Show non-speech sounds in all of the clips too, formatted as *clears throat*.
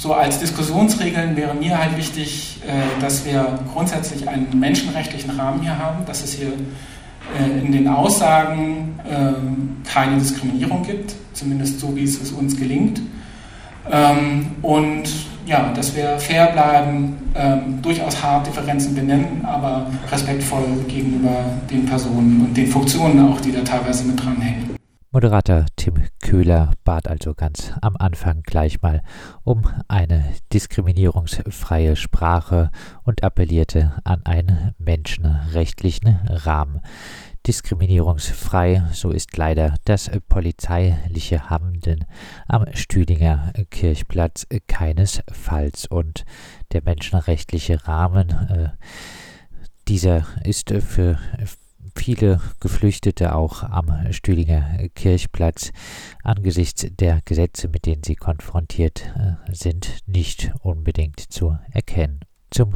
So als Diskussionsregeln wäre mir halt wichtig, äh, dass wir grundsätzlich einen menschenrechtlichen Rahmen hier haben, dass es hier äh, in den Aussagen ähm, keine Diskriminierung gibt, zumindest so wie es uns gelingt. Ähm, und ja, dass wir fair bleiben, ähm, durchaus hart Differenzen benennen, aber respektvoll gegenüber den Personen und den Funktionen auch, die da teilweise mit dranhängen. Moderator Tim Köhler bat also ganz am Anfang gleich mal um eine diskriminierungsfreie Sprache und appellierte an einen menschenrechtlichen Rahmen. Diskriminierungsfrei, so ist leider das polizeiliche Hamden am Stühlinger Kirchplatz keinesfalls und der menschenrechtliche Rahmen, äh, dieser ist für viele Geflüchtete auch am Stühlinger Kirchplatz angesichts der Gesetze, mit denen sie konfrontiert äh, sind, nicht unbedingt zu erkennen. Zum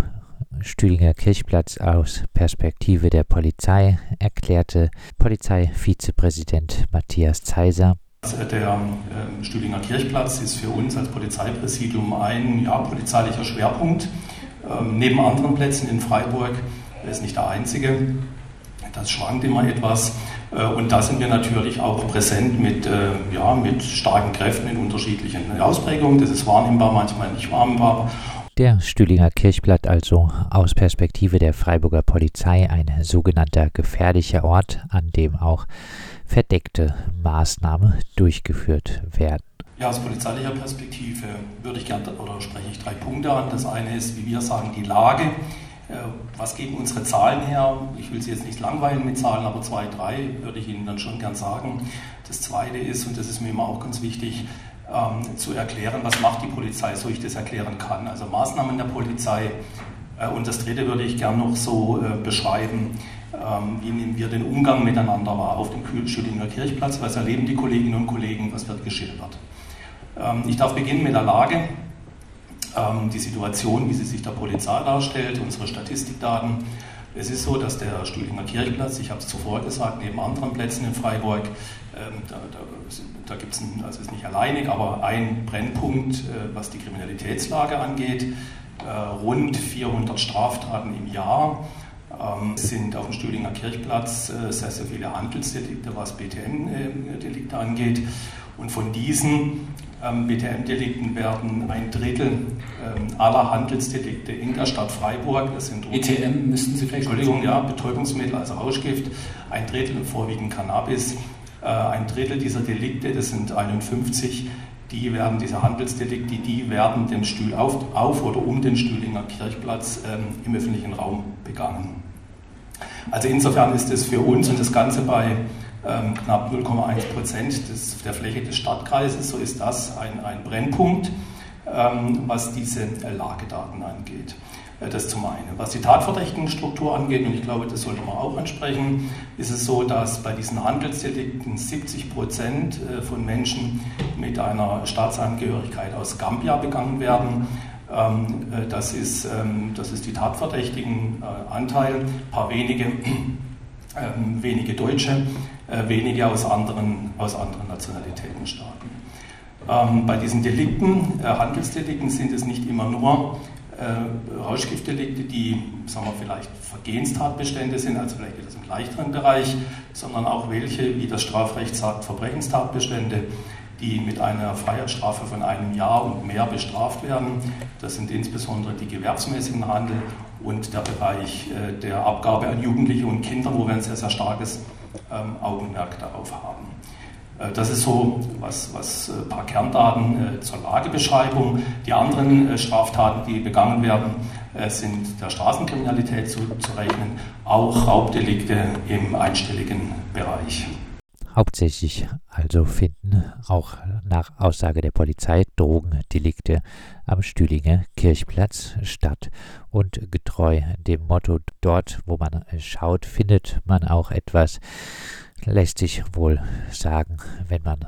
Stühlinger Kirchplatz aus Perspektive der Polizei erklärte Polizeivizepräsident Matthias Zeiser. Der äh, Stühlinger Kirchplatz ist für uns als Polizeipräsidium ein ja, polizeilicher Schwerpunkt. Ähm, neben anderen Plätzen in Freiburg ist nicht der einzige. Das schwankt immer etwas. Äh, und da sind wir natürlich auch präsent mit, äh, ja, mit starken Kräften in unterschiedlichen Ausprägungen. Das ist wahrnehmbar, manchmal nicht wahrnehmbar. Der Stühlinger Kirchblatt also aus Perspektive der Freiburger Polizei ein sogenannter gefährlicher Ort, an dem auch verdeckte Maßnahmen durchgeführt werden. Ja, aus polizeilicher Perspektive würde ich gerne oder spreche ich drei Punkte an. Das eine ist, wie wir sagen, die Lage. Äh, was geben unsere Zahlen her? Ich will Sie jetzt nicht langweilen mit Zahlen, aber zwei, drei würde ich Ihnen dann schon gern sagen. Das zweite ist, und das ist mir immer auch ganz wichtig, ähm, zu erklären, was macht die Polizei, so ich das erklären kann. Also Maßnahmen der Polizei. Äh, und das dritte würde ich gern noch so äh, beschreiben, ähm, wie nehmen wir den Umgang miteinander wahr auf dem Schüttinger Kirchplatz, was erleben die Kolleginnen und Kollegen, was wird geschildert. Ähm, ich darf beginnen mit der Lage ähm, die Situation, wie sie sich der Polizei darstellt, unsere Statistikdaten. Es ist so, dass der Stühlinger Kirchplatz, ich habe es zuvor gesagt, neben anderen Plätzen in Freiburg, ähm, da, da, da gibt es, also ist nicht alleinig, aber ein Brennpunkt, äh, was die Kriminalitätslage angeht. Äh, rund 400 Straftaten im Jahr. Ähm, sind auf dem Stühlinger Kirchplatz äh, sehr, sehr viele Handelsdelikte, was BTN-Delikte angeht. Und von diesen ähm, BTM-Delikten werden ein Drittel ähm, aller Handelsdelikte in der Stadt Freiburg, das sind ETM müssten Sie vielleicht Entschuldigung, ja, Betäubungsmittel, also Rauschgift, ein Drittel vorwiegend Cannabis, äh, ein Drittel dieser Delikte, das sind 51, die werden, diese Handelsdelikte, die werden den Stuhl auf, auf oder um den Stühlinger Kirchplatz ähm, im öffentlichen Raum begangen. Also insofern ist es für uns und das Ganze bei ähm, knapp 0,1 Prozent der Fläche des Stadtkreises. So ist das ein, ein Brennpunkt, ähm, was diese Lagedaten angeht. Äh, das zum einen. Was die Tatverdächtigenstruktur angeht, und ich glaube, das sollte man auch ansprechen, ist es so, dass bei diesen Handelsdelikten 70 Prozent äh, von Menschen mit einer Staatsangehörigkeit aus Gambia begangen werden. Ähm, äh, das ist, das ist die Tatverdächtigenanteil. Ein paar wenige *clears throat* ähm, wenige Deutsche, äh, wenige aus anderen, aus anderen Nationalitätenstaaten. Ähm, bei diesen Delikten, äh, Handelsdelikten, sind es nicht immer nur äh, Rauschgiftdelikte, die sagen wir, vielleicht Vergehenstatbestände sind, also vielleicht etwas im leichteren Bereich, sondern auch welche, wie das Strafrecht sagt, Verbrechenstatbestände, die mit einer Freiheitsstrafe von einem Jahr und mehr bestraft werden. Das sind insbesondere die gewerbsmäßigen Handel und der Bereich äh, der Abgabe an Jugendliche und Kinder, wo wir ein sehr, sehr starkes ähm, Augenmerk darauf haben. Äh, das ist so was, was ein äh, paar Kerndaten zur Lagebeschreibung. Die anderen Straftaten, die begangen werden, sind der Straßenkriminalität zu, zu rechnen, auch Raubdelikte im einstelligen Bereich. Hauptsächlich also finden auch nach Aussage der Polizei Drogendelikte am Stühlinger Kirchplatz statt. Und getreu dem Motto, dort wo man schaut, findet man auch etwas, lässt sich wohl sagen, wenn man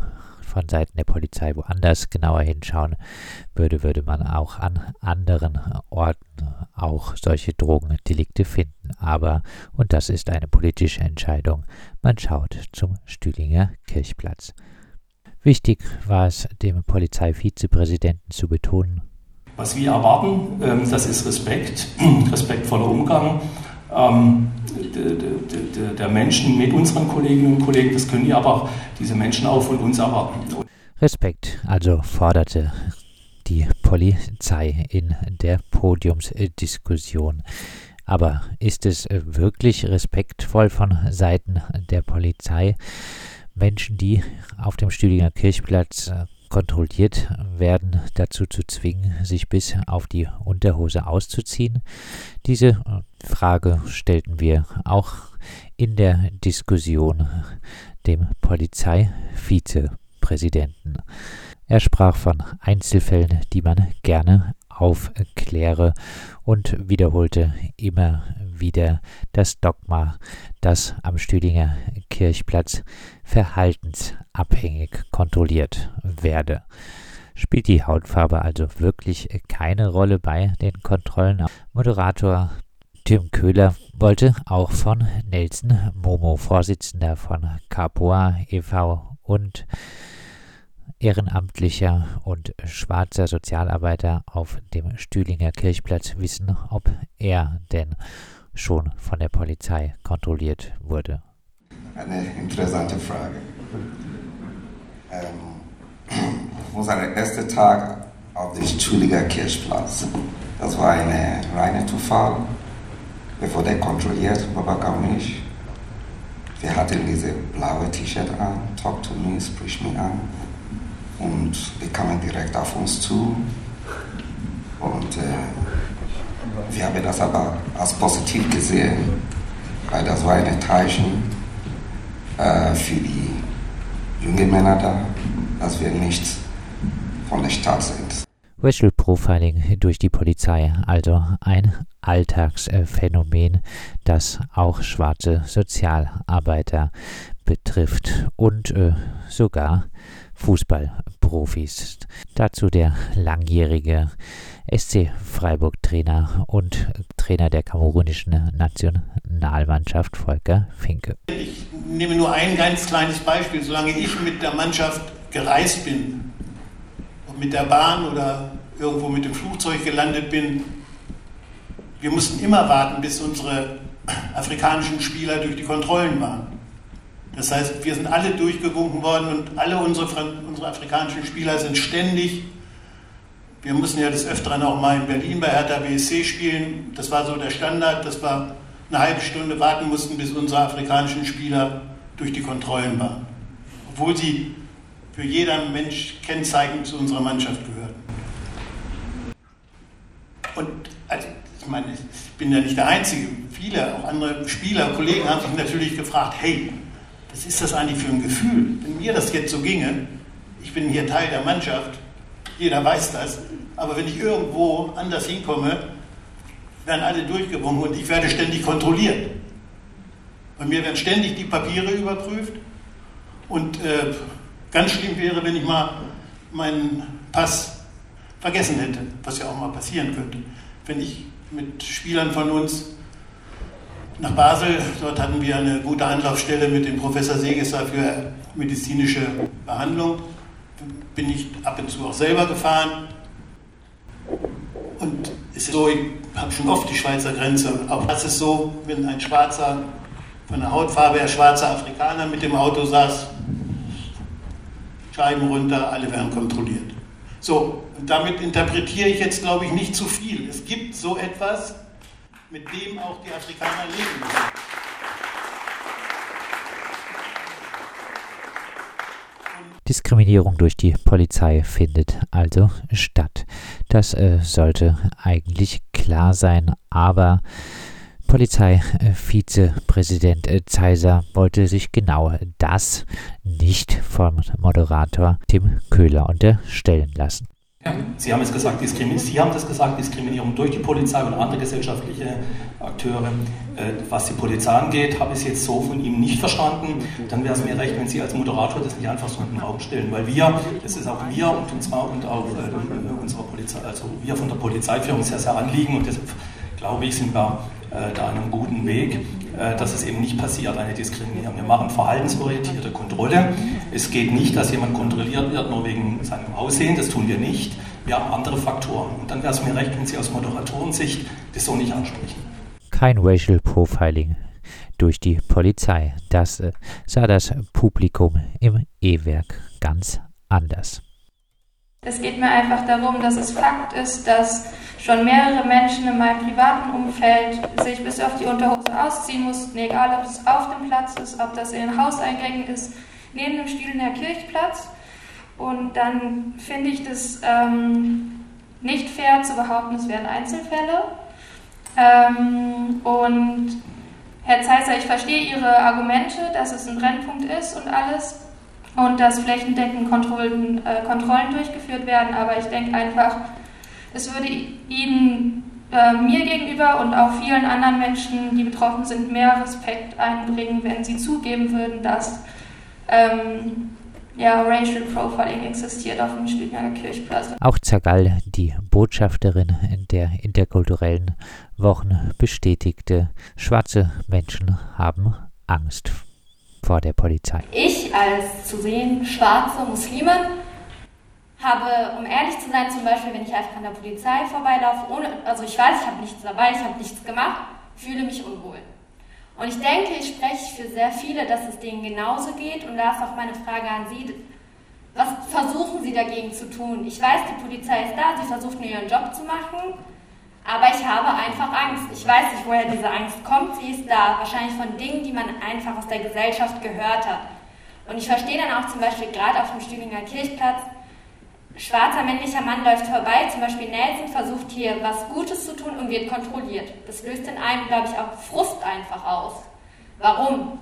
von Seiten der Polizei woanders genauer hinschauen würde, würde man auch an anderen Orten auch solche Drogendelikte finden. Aber, und das ist eine politische Entscheidung, man schaut zum Stühlinger Kirchplatz. Wichtig war es dem Polizeivizepräsidenten zu betonen, Was wir erwarten, ähm, das ist Respekt, *clears throat* respektvoller Umgang ähm, der Menschen mit unseren Kolleginnen und Kollegen. Das können die aber diese Menschen auch von uns erwarten. Respekt, also forderte die Polizei in der Podiumsdiskussion. Aber ist es wirklich respektvoll von Seiten der Polizei, Menschen, die auf dem Stühlinger Kirchplatz äh, kontrolliert werden, dazu zu zwingen, sich bis auf die Unterhose auszuziehen? Diese äh, Frage stellten wir auch in der Diskussion dem Polizeivizepräsidenten. Er sprach von Einzelfällen, die man gerne aufkläre und wiederholte immer wieder das Dogma, dass am Stüdinger Kirchplatz verhaltensabhängig kontrolliert werde. Spielt die Hautfarbe also wirklich keine Rolle bei den Kontrollen? Moderator Tim Köhler wollte auch von Nelson Momo, Vorsitzender von Capua e.V. und ehrenamtlicher und schwarzer Sozialarbeiter auf dem Stühlinger Kirchplatz wissen, ob er denn schon von der Polizei kontrolliert wurde. Eine interessante Frage. Ähm, *clears throat* unser erster Tag auf dem Stühlinger Kirchplatz, das war ein reiner Zufall. Bevor der kontrolliert, überkam mich. Wir hatten diese blaue T-Shirt an, Talk to me, sprich mich an und die kamen direkt auf uns zu. Und äh, wir haben das aber als positiv gesehen, weil das war eine Täuschung äh, für die jungen Männer da, dass wir nicht von der Stadt sind. Racial Profiling durch die Polizei, also ein Alltagsphänomen, das auch schwarze Sozialarbeiter betrifft und äh, sogar Fußballprofis. Dazu der langjährige SC Freiburg-Trainer und Trainer der kamerunischen Nationalmannschaft Volker Finke. Ich nehme nur ein ganz kleines Beispiel. Solange ich mit der Mannschaft gereist bin und mit der Bahn oder irgendwo mit dem Flugzeug gelandet bin, wir mussten immer warten, bis unsere afrikanischen Spieler durch die Kontrollen waren. Das heißt, wir sind alle durchgewunken worden und alle unsere, unsere afrikanischen Spieler sind ständig. Wir mussten ja des Öfteren auch mal in Berlin bei Hertha BSC spielen. Das war so der Standard. Das war eine halbe Stunde warten mussten, bis unsere afrikanischen Spieler durch die Kontrollen waren. Obwohl sie für jeder Mensch kennzeichnend zu unserer Mannschaft gehörten. Und also, ich meine, ich bin ja nicht der Einzige. Viele, auch andere Spieler, Kollegen haben sich natürlich gefragt, hey, was ist das eigentlich für ein Gefühl? Wenn mir das jetzt so ginge, ich bin hier Teil der Mannschaft, jeder weiß das, aber wenn ich irgendwo anders hinkomme, werden alle durchgewunken und ich werde ständig kontrolliert. Bei mir werden ständig die Papiere überprüft und äh, ganz schlimm wäre, wenn ich mal meinen Pass vergessen hätte, was ja auch mal passieren könnte. Wenn ich mit Spielern von uns nach Basel. Dort hatten wir eine gute Anlaufstelle mit dem Professor Segesser für medizinische Behandlung. Bin ich ab und zu auch selber gefahren. Und es ist so, ich habe schon oft die Schweizer Grenze, auch das ist so, wenn ein schwarzer, von der Hautfarbe her schwarzer Afrikaner mit dem Auto saß, Scheiben runter, alle werden kontrolliert. So, und damit interpretiere ich jetzt, glaube ich, nicht zu viel. Es gibt so etwas, mit dem auch die Afrikaner leben müssen. Diskriminierung durch die Polizei findet also statt. Das äh, sollte eigentlich klar sein, aber Polizeivizepräsident äh, Zeiser wollte sich genau das nicht vom Moderator Tim Köhler unterstellen lassen. Sie haben es gesagt, Sie haben das gesagt, Diskriminierung durch die Polizei und andere gesellschaftliche Akteure. Äh, was die Polizei angeht, habe ich es jetzt so von Ihnen nicht verstanden. Dann wäre es mir recht, wenn Sie als Moderator das nicht einfach so in den Raum stellen, weil wir, das ist auch wir und zwar und auch äh, unsere Polizei, also wir von der Polizeiführung sehr, sehr anliegen und deshalb glaube ich, sind wir äh, da an einem guten Weg, äh, dass es eben nicht passiert, eine Diskriminierung. Wir machen verhaltensorientierte Kontrolle. Es geht nicht, dass jemand kontrolliert wird nur wegen seinem Aussehen, das tun wir nicht. Wir haben andere Faktoren. Und dann wäre es mir recht, wenn Sie aus Moderatorensicht das so nicht ansprechen. Kein Racial Profiling durch die Polizei. Das äh, sah das Publikum im E-Werk ganz anders. Es geht mir einfach darum, dass es Fakt ist, dass schon mehrere Menschen in meinem privaten Umfeld sich bis auf die Unterhose ausziehen mussten, egal ob es auf dem Platz ist, ob das in den Hauseingängen ist, neben dem Stühlener Kirchplatz. Und dann finde ich das ähm, nicht fair zu behaupten, es wären Einzelfälle. Ähm, und Herr Zeisser, ich verstehe Ihre Argumente, dass es ein Brennpunkt ist und alles und dass flächendeckend Kontrollen, äh, Kontrollen durchgeführt werden, aber ich denke einfach, es würde Ihnen, äh, mir gegenüber und auch vielen anderen Menschen, die betroffen sind, mehr Respekt einbringen, wenn Sie zugeben würden, dass ähm, ja, Racial Profiling existiert auf dem Stüdinger Kirchplatz. Auch Zagal, die Botschafterin der interkulturellen Wochen, bestätigte, schwarze Menschen haben Angst vor der Polizei. Ich als zu sehen schwarze Muslimin habe, um ehrlich zu sein, zum Beispiel, wenn ich einfach an der Polizei vorbeilaufe, ohne, also ich weiß, ich habe nichts dabei, ich habe nichts gemacht, fühle mich unwohl. Und ich denke, ich spreche für sehr viele, dass es denen genauso geht. Und da ist auch meine Frage an Sie. Was versuchen Sie dagegen zu tun? Ich weiß, die Polizei ist da, sie versucht nur ihren Job zu machen. Aber ich habe einfach Angst. Ich weiß nicht, woher diese Angst kommt. Sie ist da. Wahrscheinlich von Dingen, die man einfach aus der Gesellschaft gehört hat. Und ich verstehe dann auch zum Beispiel gerade auf dem Stühlinger Kirchplatz, schwarzer männlicher Mann läuft vorbei, zum Beispiel Nelson versucht hier was Gutes zu tun und wird kontrolliert. Das löst in einem, glaube ich, auch Frust einfach aus. Warum?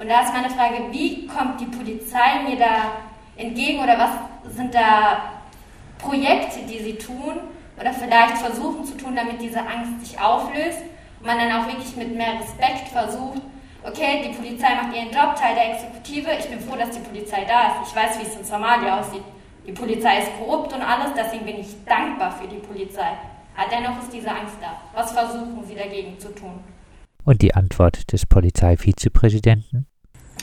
Und da ist meine Frage, wie kommt die Polizei mir da entgegen oder was sind da Projekte, die sie tun oder vielleicht versuchen zu tun, damit diese Angst sich auflöst und man dann auch wirklich mit mehr Respekt versucht, okay, die Polizei macht ihren Job, Teil der Exekutive, ich bin froh, dass die Polizei da ist, ich weiß, wie es in Somalia aussieht, die Polizei ist korrupt und alles, deswegen bin ich dankbar für die Polizei. Aber dennoch ist diese Angst da. Was versuchen Sie dagegen zu tun? Und die Antwort des Polizeivizepräsidenten?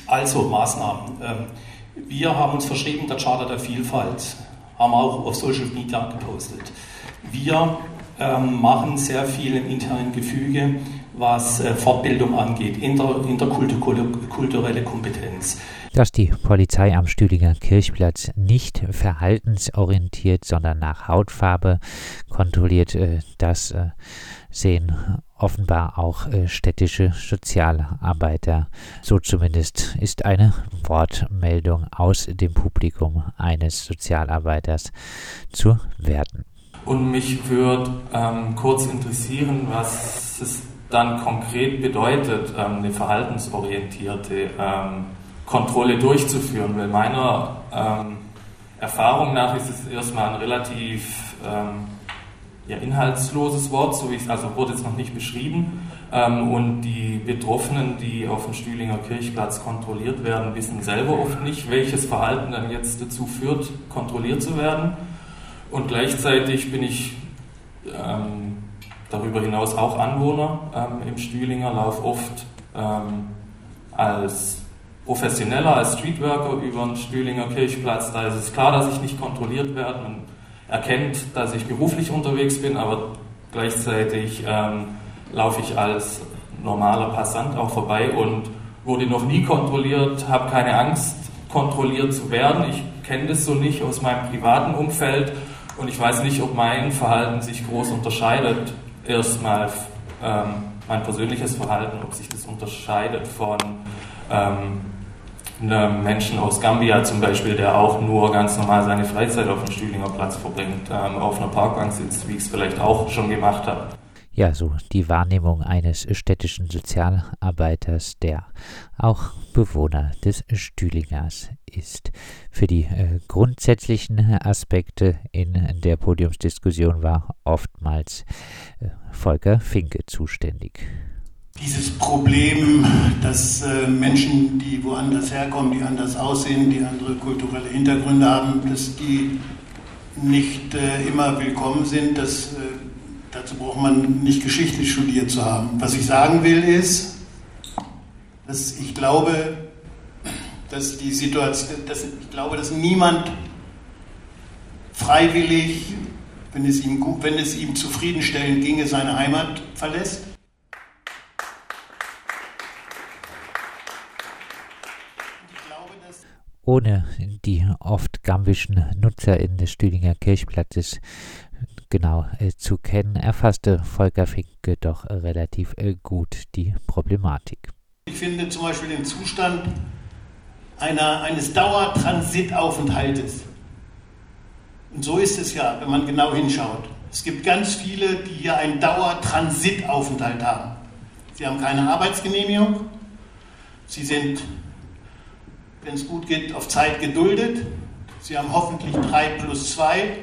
Also Maßnahmen. Ähm, wir haben uns verschrieben, der Charter der Vielfalt, haben auch auf Social Media gepostet. Wir ähm, machen sehr viel im internen Gefüge, was äh, Fortbildung angeht, inter, interkulturelle Kompetenz dass die Polizei am Stühlinger Kirchplatz nicht verhaltensorientiert, sondern nach Hautfarbe kontrolliert. Äh, das äh, sehen offenbar auch äh, städtische Sozialarbeiter. So zumindest ist eine Wortmeldung aus dem Publikum eines Sozialarbeiters zu werten. Und mich würde ähm, kurz interessieren, was es dann konkret bedeutet, ähm, eine verhaltensorientierte ähm, Kontrolle durchzuführen, weil meiner ähm, Erfahrung nach ist es erstmal ein relativ ähm, ja, inhaltsloses Wort, so wie es also wurde jetzt noch nicht beschrieben. Ähm, und die Betroffenen, die auf dem Stühlinger Kirchplatz kontrolliert werden, wissen selber oft nicht, welches Verhalten dann jetzt dazu führt, kontrolliert zu werden. Und gleichzeitig bin ich ähm, darüber hinaus auch Anwohner ähm, im Stühlinger, laufe oft ähm, als professioneller als Streetworker über den Stühlinger Kirchplatz. Da ist es klar, dass ich nicht kontrolliert werde. Man erkennt, dass ich beruflich unterwegs bin, aber gleichzeitig ähm, laufe ich als normaler Passant auch vorbei und wurde noch nie kontrolliert, habe keine Angst, kontrolliert zu werden. Ich kenne das so nicht aus meinem privaten Umfeld und ich weiß nicht, ob mein Verhalten sich groß unterscheidet. Erstmal ähm, mein persönliches Verhalten, ob sich das unterscheidet von ähm, einem Menschen aus Gambia zum Beispiel, der auch nur ganz normal seine Freizeit auf dem Stühlinger Platz verbringt, ähm, auf einer Parkbank sitzt, wie ich es vielleicht auch schon gemacht habe. Ja, so die Wahrnehmung eines städtischen Sozialarbeiters, der auch Bewohner des Stühlingers ist. Für die äh, grundsätzlichen Aspekte in der Podiumsdiskussion war oftmals äh, Volker Finke zuständig dieses Problem, dass äh, Menschen, die woanders herkommen, die anders aussehen, die andere kulturelle Hintergründe haben, dass die nicht äh, immer willkommen sind, das, äh, dazu braucht man nicht Geschichte studiert zu haben. Was ich sagen will ist, dass ich glaube, dass die Situation, dass ich glaube, dass niemand freiwillig wenn es ihm, gut, wenn es ihm zufriedenstellend ginge, seine Heimat verlässt? Ohne die oft gambischen NutzerInnen des Stühlinger Kirchplatzes genau äh, zu kennen, erfasste Volker Finke doch relativ äh, gut die Problematik. Ich finde zum Beispiel den Zustand einer, eines Dauertransitaufenthaltes. Und so ist es ja, wenn man genau hinschaut. Es gibt ganz viele, die hier einen Dauertransitaufenthalt haben. Sie haben keine Arbeitsgenehmigung, sie sind wenn es gut geht, auf Zeit geduldet. Sie haben hoffentlich drei plus zwei,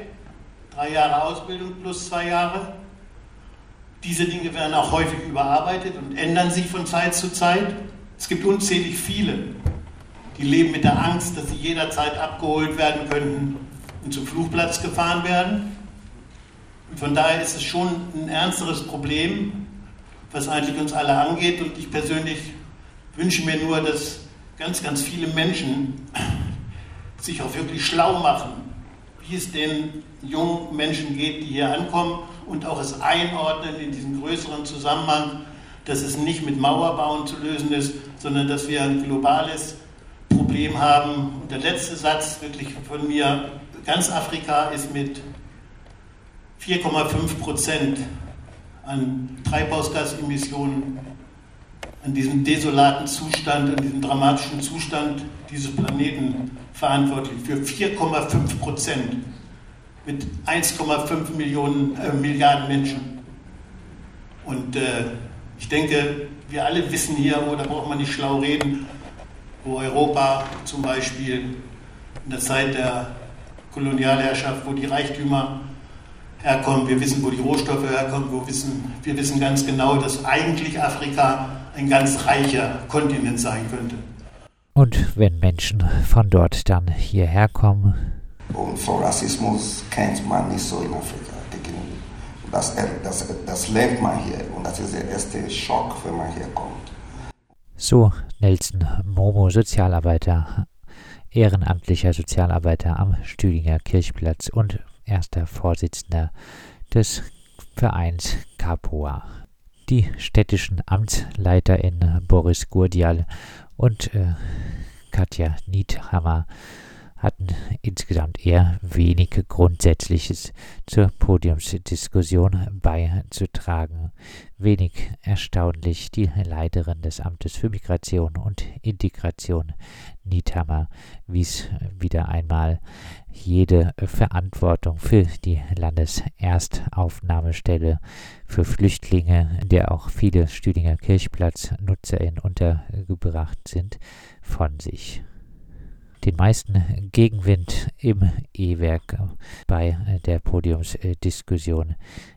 drei Jahre Ausbildung plus zwei Jahre. Diese Dinge werden auch häufig überarbeitet und ändern sich von Zeit zu Zeit. Es gibt unzählig viele, die leben mit der Angst, dass sie jederzeit abgeholt werden könnten und zum Flugplatz gefahren werden. Und von daher ist es schon ein ernsteres Problem, was eigentlich uns alle angeht. Und ich persönlich wünsche mir nur, dass ganz, ganz viele Menschen sich auch wirklich schlau machen, wie es den jungen Menschen geht, die hier ankommen und auch es einordnen in diesen größeren Zusammenhang, dass es nicht mit Mauerbauen zu lösen ist, sondern dass wir ein globales Problem haben. Und der letzte Satz wirklich von mir, ganz Afrika ist mit 4,5 Prozent an Treibhausgasemissionen an diesem desolaten Zustand, an diesem dramatischen Zustand dieses Planeten verantwortlich für 4,5 Prozent mit 1,5 Millionen äh, Milliarden Menschen. Und äh, ich denke, wir alle wissen hier, wo da braucht man nicht schlau reden, wo Europa zum Beispiel in der Zeit der Kolonialherrschaft, wo die Reichtümer herkommen, wir wissen, wo die Rohstoffe herkommen, wir wissen, wir wissen ganz genau, dass eigentlich Afrika ein ganz reicher Kontinent sein könnte. Und wenn Menschen von dort dann hierher kommen. Und vor Rassismus kennt man nicht so in Afrika. Das, das, das lernt man hier und das ist der erste Schock, wenn man hier kommt. So Nelson Momo, Sozialarbeiter, ehrenamtlicher Sozialarbeiter am Stüdinger Kirchplatz und erster Vorsitzender des Vereins Capua die städtischen AmtsleiterInnen Boris Gurdial und äh, Katja Niethammer hatten insgesamt eher wenig Grundsätzliches zur Podiumsdiskussion beizutragen. Wenig erstaunlich, die Leiterin des Amtes für Migration und Integration, Niethammer, wies wieder einmal jede Verantwortung für die Landeserstaufnahmestelle für Flüchtlinge, in der auch viele Stüdinger KirchplatznutzerInnen untergebracht sind, von sich den meisten Gegenwind im E-Werk bei der Podiumsdiskussion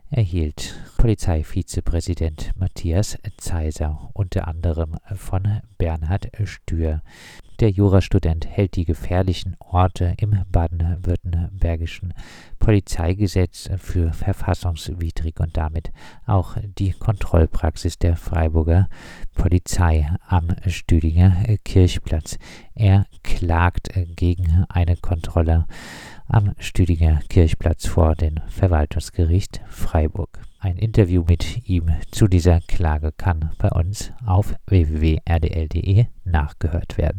erhielt Polizeivizepräsident Matthias Zeiser, unter anderem von Bernhard Stür. Der Jurastudent hält die gefährlichen Orte im baden-württembergischen Polizeigesetz für verfassungswidrig und damit auch die Kontrollpraxis der Freiburger Polizei am Stüdinger Kirchplatz. Er klagt gegen eine Kontrolle am Stüdinger Kirchplatz vor dem Verwaltungsgericht Freiburg. Ein Interview mit ihm zu dieser Klage kann bei uns auf www.rdl.de nachgehört werden.